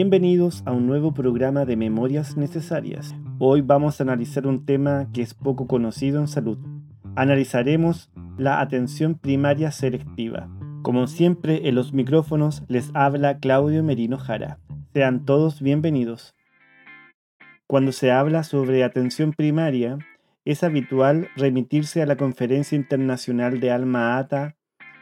Bienvenidos a un nuevo programa de Memorias Necesarias. Hoy vamos a analizar un tema que es poco conocido en salud. Analizaremos la atención primaria selectiva. Como siempre, en los micrófonos les habla Claudio Merino Jara. Sean todos bienvenidos. Cuando se habla sobre atención primaria, es habitual remitirse a la Conferencia Internacional de Alma Ata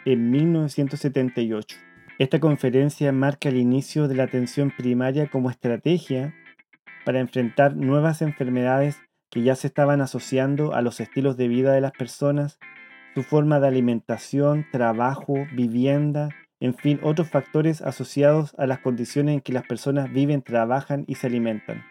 en 1978 esta conferencia marca el inicio de la atención primaria como estrategia para enfrentar nuevas enfermedades que ya se estaban asociando a los estilos de vida de las personas, su forma de alimentación, trabajo, vivienda, en fin, otros factores asociados a las condiciones en que las personas viven, trabajan y se alimentan.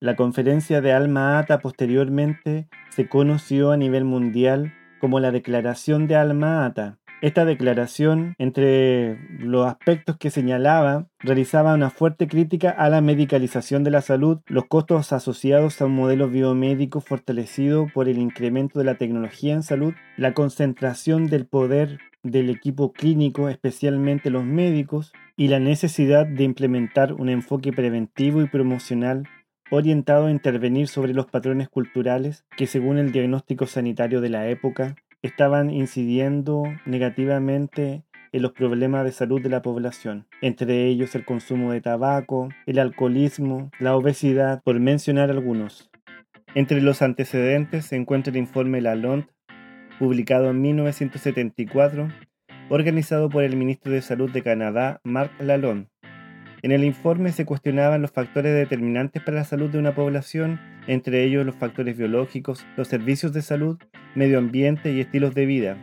La conferencia de Alma Ata posteriormente se conoció a nivel mundial como la Declaración de Alma Ata, esta declaración, entre los aspectos que señalaba, realizaba una fuerte crítica a la medicalización de la salud, los costos asociados a un modelo biomédico fortalecido por el incremento de la tecnología en salud, la concentración del poder del equipo clínico, especialmente los médicos, y la necesidad de implementar un enfoque preventivo y promocional orientado a intervenir sobre los patrones culturales que, según el diagnóstico sanitario de la época, estaban incidiendo negativamente en los problemas de salud de la población, entre ellos el consumo de tabaco, el alcoholismo, la obesidad, por mencionar algunos. Entre los antecedentes se encuentra el informe Lalonde, publicado en 1974, organizado por el ministro de Salud de Canadá, Marc Lalonde, en el informe se cuestionaban los factores determinantes para la salud de una población, entre ellos los factores biológicos, los servicios de salud, medio ambiente y estilos de vida.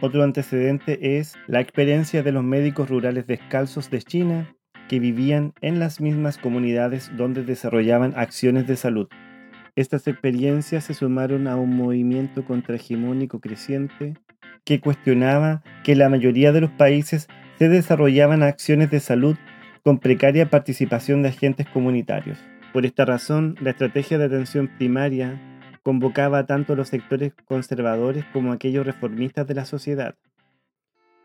Otro antecedente es la experiencia de los médicos rurales descalzos de China que vivían en las mismas comunidades donde desarrollaban acciones de salud. Estas experiencias se sumaron a un movimiento contrahegemónico creciente que cuestionaba que la mayoría de los países se desarrollaban acciones de salud con precaria participación de agentes comunitarios. Por esta razón, la estrategia de atención primaria convocaba tanto a los sectores conservadores como a aquellos reformistas de la sociedad.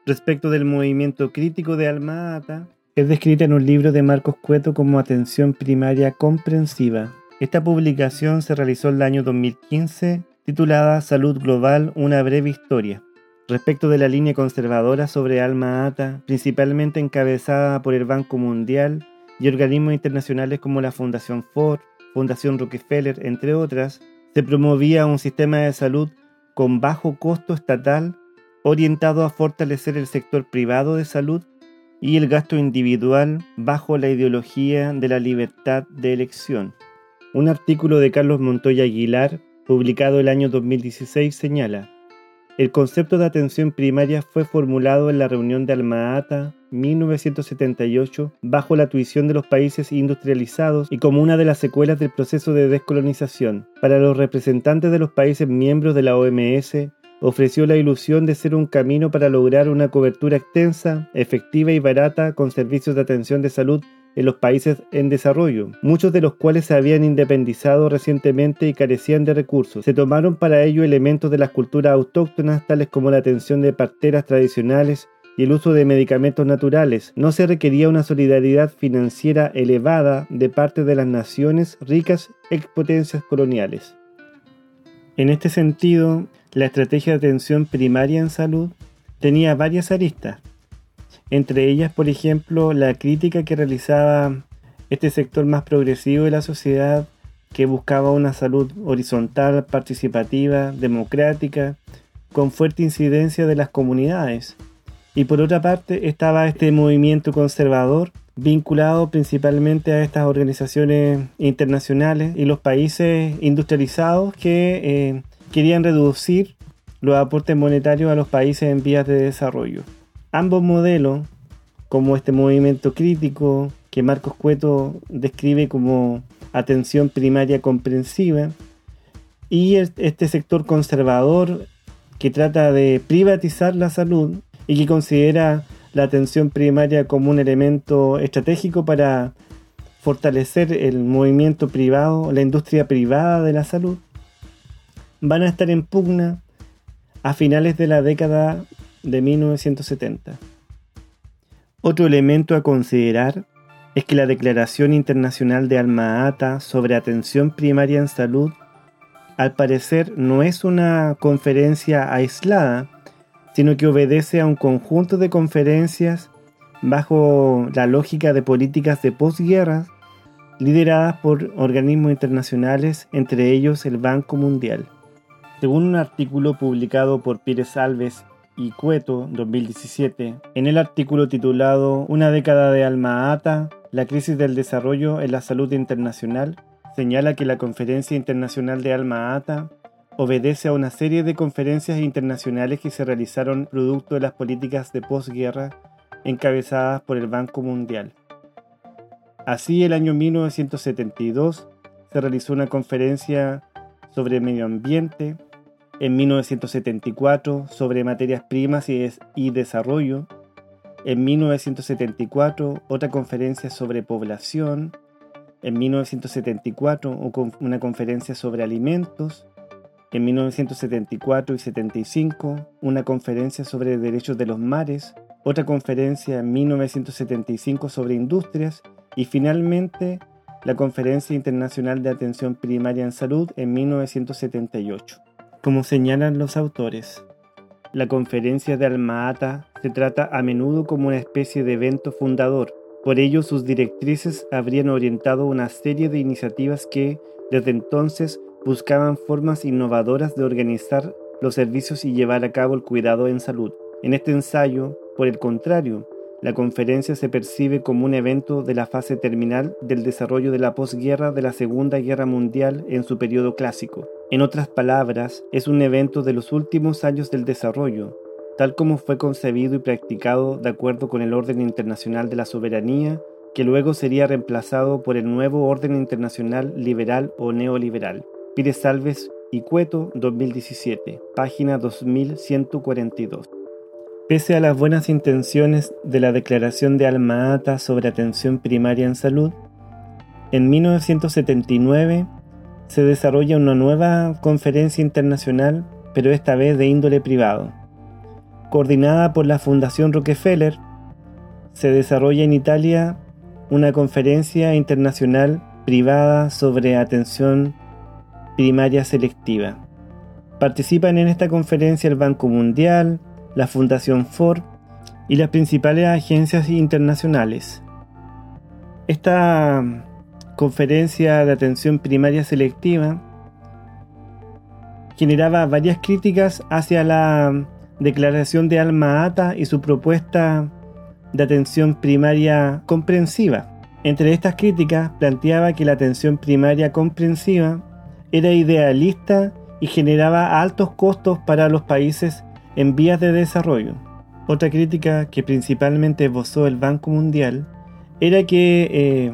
Respecto del movimiento crítico de Alma Ata, es descrita en un libro de Marcos Cueto como Atención Primaria Comprensiva. Esta publicación se realizó en el año 2015 titulada Salud Global, una breve historia respecto de la línea conservadora sobre Alma Ata, principalmente encabezada por el Banco Mundial y organismos internacionales como la Fundación Ford, Fundación Rockefeller, entre otras, se promovía un sistema de salud con bajo costo estatal orientado a fortalecer el sector privado de salud y el gasto individual bajo la ideología de la libertad de elección. Un artículo de Carlos Montoya Aguilar, publicado el año 2016, señala, el concepto de atención primaria fue formulado en la reunión de Alma-Ata 1978 bajo la tuición de los países industrializados y como una de las secuelas del proceso de descolonización. Para los representantes de los países miembros de la OMS, ofreció la ilusión de ser un camino para lograr una cobertura extensa, efectiva y barata con servicios de atención de salud en los países en desarrollo, muchos de los cuales se habían independizado recientemente y carecían de recursos. Se tomaron para ello elementos de las culturas autóctonas tales como la atención de parteras tradicionales y el uso de medicamentos naturales. No se requería una solidaridad financiera elevada de parte de las naciones ricas expotencias coloniales. En este sentido, la estrategia de atención primaria en salud tenía varias aristas, entre ellas, por ejemplo, la crítica que realizaba este sector más progresivo de la sociedad que buscaba una salud horizontal, participativa, democrática, con fuerte incidencia de las comunidades. Y por otra parte estaba este movimiento conservador vinculado principalmente a estas organizaciones internacionales y los países industrializados que eh, querían reducir los aportes monetarios a los países en vías de desarrollo. Ambos modelos, como este movimiento crítico que Marcos Cueto describe como atención primaria comprensiva, y este sector conservador que trata de privatizar la salud y que considera la atención primaria como un elemento estratégico para fortalecer el movimiento privado, la industria privada de la salud, van a estar en pugna a finales de la década de 1970. Otro elemento a considerar es que la Declaración Internacional de Alma Ata sobre atención primaria en salud al parecer no es una conferencia aislada, sino que obedece a un conjunto de conferencias bajo la lógica de políticas de posguerra lideradas por organismos internacionales, entre ellos el Banco Mundial. Según un artículo publicado por Pires Alves Cueto 2017, en el artículo titulado Una década de alma ata, la crisis del desarrollo en la salud internacional, señala que la Conferencia Internacional de Alma Ata obedece a una serie de conferencias internacionales que se realizaron producto de las políticas de posguerra encabezadas por el Banco Mundial. Así, el año 1972 se realizó una conferencia sobre medio ambiente, en 1974 sobre materias primas y, desarrollo, en 1974 otra conferencia sobre población, en 1974 una conferencia sobre alimentos, en 1974 y 75 una conferencia sobre derechos de los mares, otra conferencia en 1975 sobre industrias. Y finalmente la Conferencia Internacional de Atención Primaria en Salud en 1978. Como señalan los autores, la conferencia de Alma-Ata se trata a menudo como una especie de evento fundador por ello, sus directrices habrían orientado una serie de iniciativas que, desde entonces, buscaban formas innovadoras de organizar los servicios y llevar a cabo el cuidado en salud. En este ensayo, por el contrario, la conferencia se percibe como un evento de la fase terminal del desarrollo de la posguerra de la Segunda Guerra Mundial en su periodo clásico. En otras palabras, es un evento de los últimos años del desarrollo, tal como fue concebido y practicado de acuerdo con el orden internacional de la soberanía, que luego sería reemplazado por el nuevo orden internacional liberal o neoliberal. Pires Salves y Cueto 2017, página 2142. Pese a las buenas intenciones de la Declaración de Alma Ata sobre atención primaria en salud, en 1979 se desarrolla una nueva conferencia internacional, pero esta vez de índole privado coordinada por la Fundación Rockefeller, se desarrolla en Italia una conferencia internacional privada sobre atención primaria selectiva. Participan en esta conferencia el Banco Mundial, la Fundación Ford y las principales agencias internacionales. Esta conferencia de atención primaria selectiva generaba varias críticas hacia la declaración de Alma Ata y su propuesta de atención primaria comprensiva. Entre estas críticas planteaba que la atención primaria comprensiva era idealista y generaba altos costos para los países en vías de desarrollo. Otra crítica que principalmente esbozó el Banco Mundial era que eh,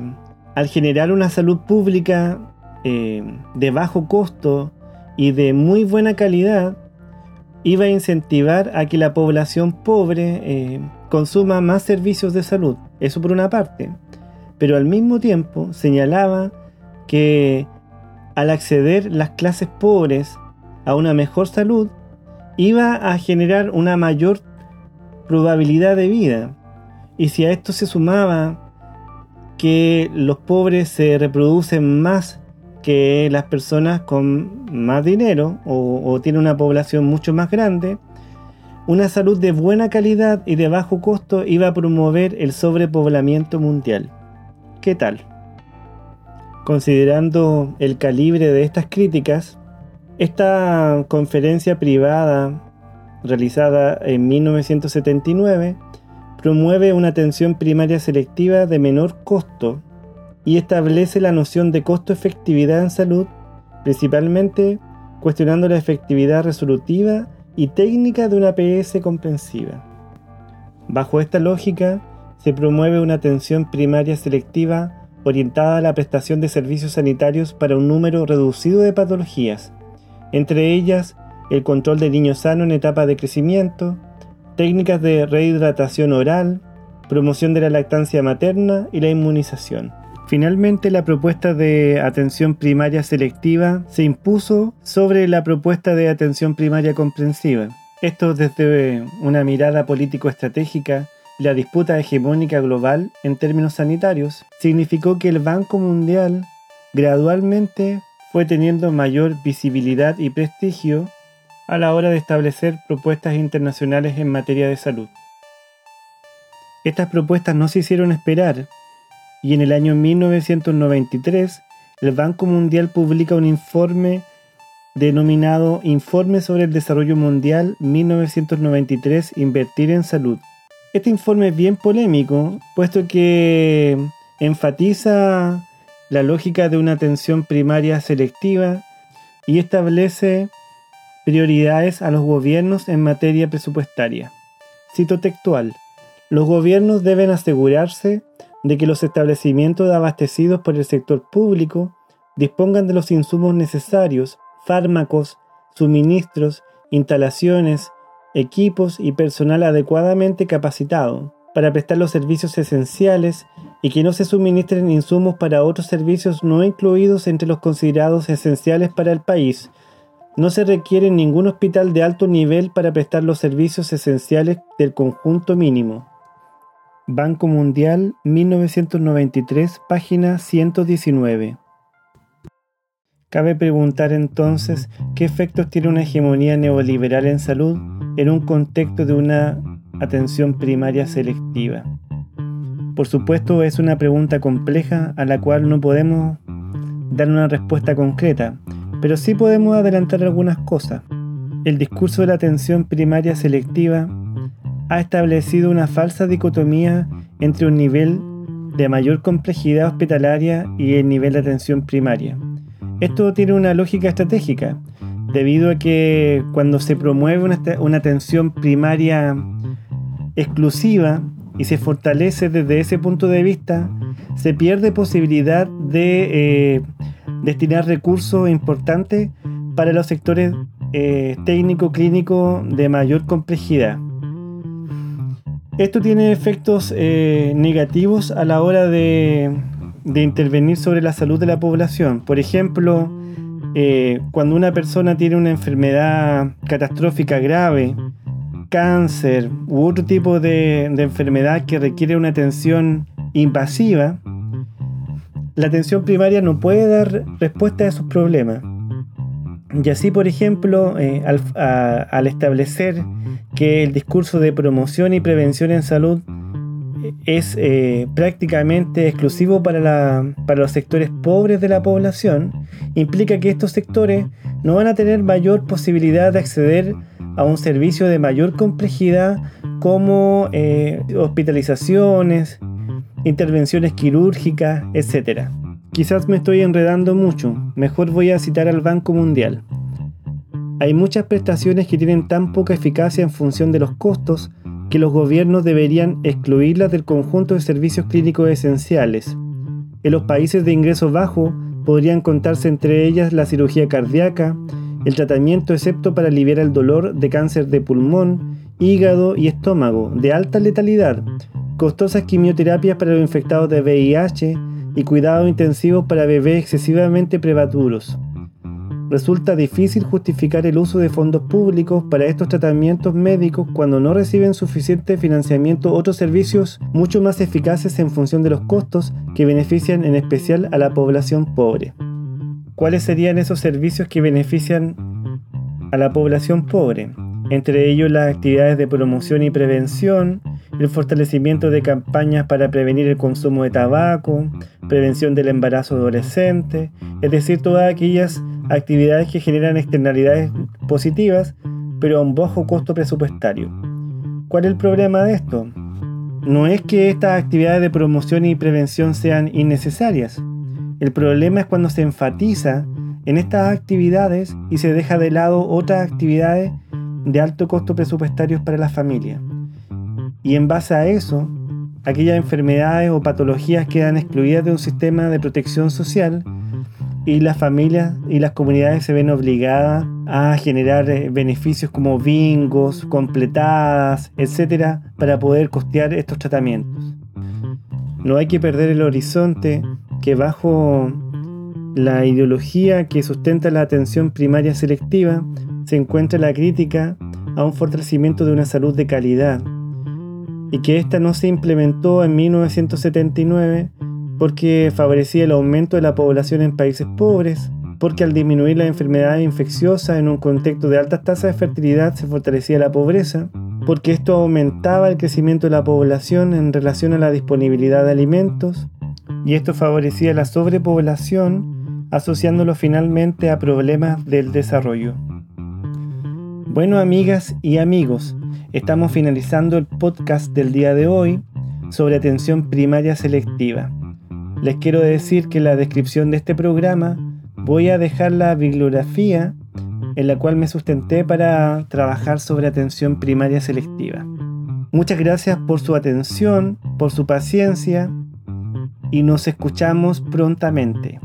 al generar una salud pública eh, de bajo costo y de muy buena calidad, iba a incentivar a que la población pobre eh, consuma más servicios de salud. Eso por una parte. Pero al mismo tiempo señalaba que al acceder las clases pobres a una mejor salud, iba a generar una mayor probabilidad de vida. Y si a esto se sumaba que los pobres se reproducen más que las personas con más dinero o, tienen una población mucho más grande, una salud de buena calidad y de bajo costo iba a promover el sobrepoblamiento mundial. ¿Qué tal? Considerando el calibre de estas críticas, esta conferencia privada realizada en 1979 promueve una atención primaria selectiva de menor costo y establece la noción de costo-efectividad en salud, principalmente cuestionando la efectividad resolutiva y técnica de una PS comprensiva. Bajo esta lógica, se promueve una atención primaria selectiva orientada a la prestación de servicios sanitarios para un número reducido de patologías, entre ellas el control de niños sanos en etapa de crecimiento, técnicas de rehidratación oral, promoción de la lactancia materna y la inmunización. Finalmente, la propuesta de atención primaria selectiva se impuso sobre la propuesta de atención primaria comprensiva. Esto desde una mirada político-estratégica la disputa hegemónica global en términos sanitarios, significó que el Banco Mundial gradualmente fue teniendo mayor visibilidad y prestigio a la hora de establecer propuestas internacionales en materia de salud. Estas propuestas no se hicieron esperar y en el año 1993 el Banco Mundial publica un informe denominado Informe sobre el Desarrollo Mundial 1993 Invertir en Salud. Este informe es bien polémico, puesto que enfatiza la lógica de una atención primaria selectiva y establece prioridades a los gobiernos en materia presupuestaria. Cito textual. Los gobiernos deben asegurarse de que los establecimientos abastecidos por el sector público dispongan de los insumos necesarios, fármacos, suministros, instalaciones, equipos y personal adecuadamente capacitado para prestar los servicios esenciales y que no se suministren insumos para otros servicios no incluidos entre los considerados esenciales para el país. No se requiere ningún hospital de alto nivel para prestar los servicios esenciales del conjunto mínimo. Banco Mundial 1993, página 119. Cabe preguntar entonces qué efectos tiene una hegemonía neoliberal en salud en un contexto de una atención primaria selectiva. Por supuesto es una pregunta compleja a la cual no podemos dar una respuesta concreta, pero sí podemos adelantar algunas cosas. El discurso de la atención primaria selectiva ha establecido una falsa dicotomía entre un nivel de mayor complejidad hospitalaria y el nivel de atención primaria. Esto tiene una lógica estratégica, debido a que cuando se promueve una, atención primaria exclusiva y se fortalece desde ese punto de vista, se pierde posibilidad de eh, destinar recursos importantes para los sectores eh, técnico-clínico de mayor complejidad. Esto tiene efectos eh, negativos a la hora de, intervenir sobre la salud de la población. Por ejemplo, eh, cuando una persona tiene una enfermedad catastrófica grave, cáncer u otro tipo de, enfermedad que requiere una atención invasiva, la atención primaria no puede dar respuesta a esos problemas. Y así, por ejemplo, eh, al establecer que el discurso de promoción y prevención en salud es eh, prácticamente exclusivo para, los sectores pobres de la población, implica que estos sectores no van a tener mayor posibilidad de acceder a un servicio de mayor complejidad como eh, hospitalizaciones, intervenciones quirúrgicas, etc. Quizás me estoy enredando mucho, mejor voy a citar al Banco Mundial. Hay muchas prestaciones que tienen tan poca eficacia en función de los costos que los gobiernos deberían excluirlas del conjunto de servicios clínicos esenciales. En los países de ingreso bajo podrían contarse entre ellas la cirugía cardíaca, el tratamiento excepto para aliviar el dolor de cáncer de pulmón, hígado y estómago de alta letalidad, costosas quimioterapias para los infectados de VIH y cuidados intensivos para bebés excesivamente prematuros. Resulta difícil justificar el uso de fondos públicos para estos tratamientos médicos cuando no reciben suficiente financiamiento otros servicios mucho más eficaces en función de los costos que benefician en especial a la población pobre. ¿Cuáles serían esos servicios que benefician a la población pobre? Entre ellos las actividades de promoción y prevención, el fortalecimiento de campañas para prevenir el consumo de tabaco, prevención del embarazo adolescente, es decir, todas aquellas actividades que generan externalidades positivas, pero a un bajo costo presupuestario. ¿Cuál es el problema de esto? No es que estas actividades de promoción y prevención sean innecesarias. El problema es cuando se enfatiza en estas actividades y se deja de lado otras actividades de alto costo presupuestario para la familia. Y en base a eso, aquellas enfermedades o patologías quedan excluidas de un sistema de protección social y las familias y las comunidades se ven obligadas a generar eh, beneficios como bingos, completadas, etcétera, para poder costear estos tratamientos. No hay que perder el horizonte que bajo la ideología que sustenta la atención primaria selectiva se encuentra la crítica a un fortalecimiento de una salud de calidad. Y que ésta no se implementó en 1979 porque favorecía el aumento de la población en países pobres, porque al disminuir las enfermedades infecciosas en un contexto de altas tasas de fertilidad se fortalecía la pobreza, porque esto aumentaba el crecimiento de la población en relación a la disponibilidad de alimentos, y esto favorecía la sobrepoblación, asociándolo finalmente a problemas del desarrollo. Bueno, amigas y amigos, estamos finalizando el podcast del día de hoy sobre atención primaria selectiva. Les quiero decir que en la descripción de este programa voy a dejar la bibliografía en la cual me sustenté para trabajar sobre atención primaria selectiva. Muchas gracias por su atención, por su paciencia y nos escuchamos prontamente.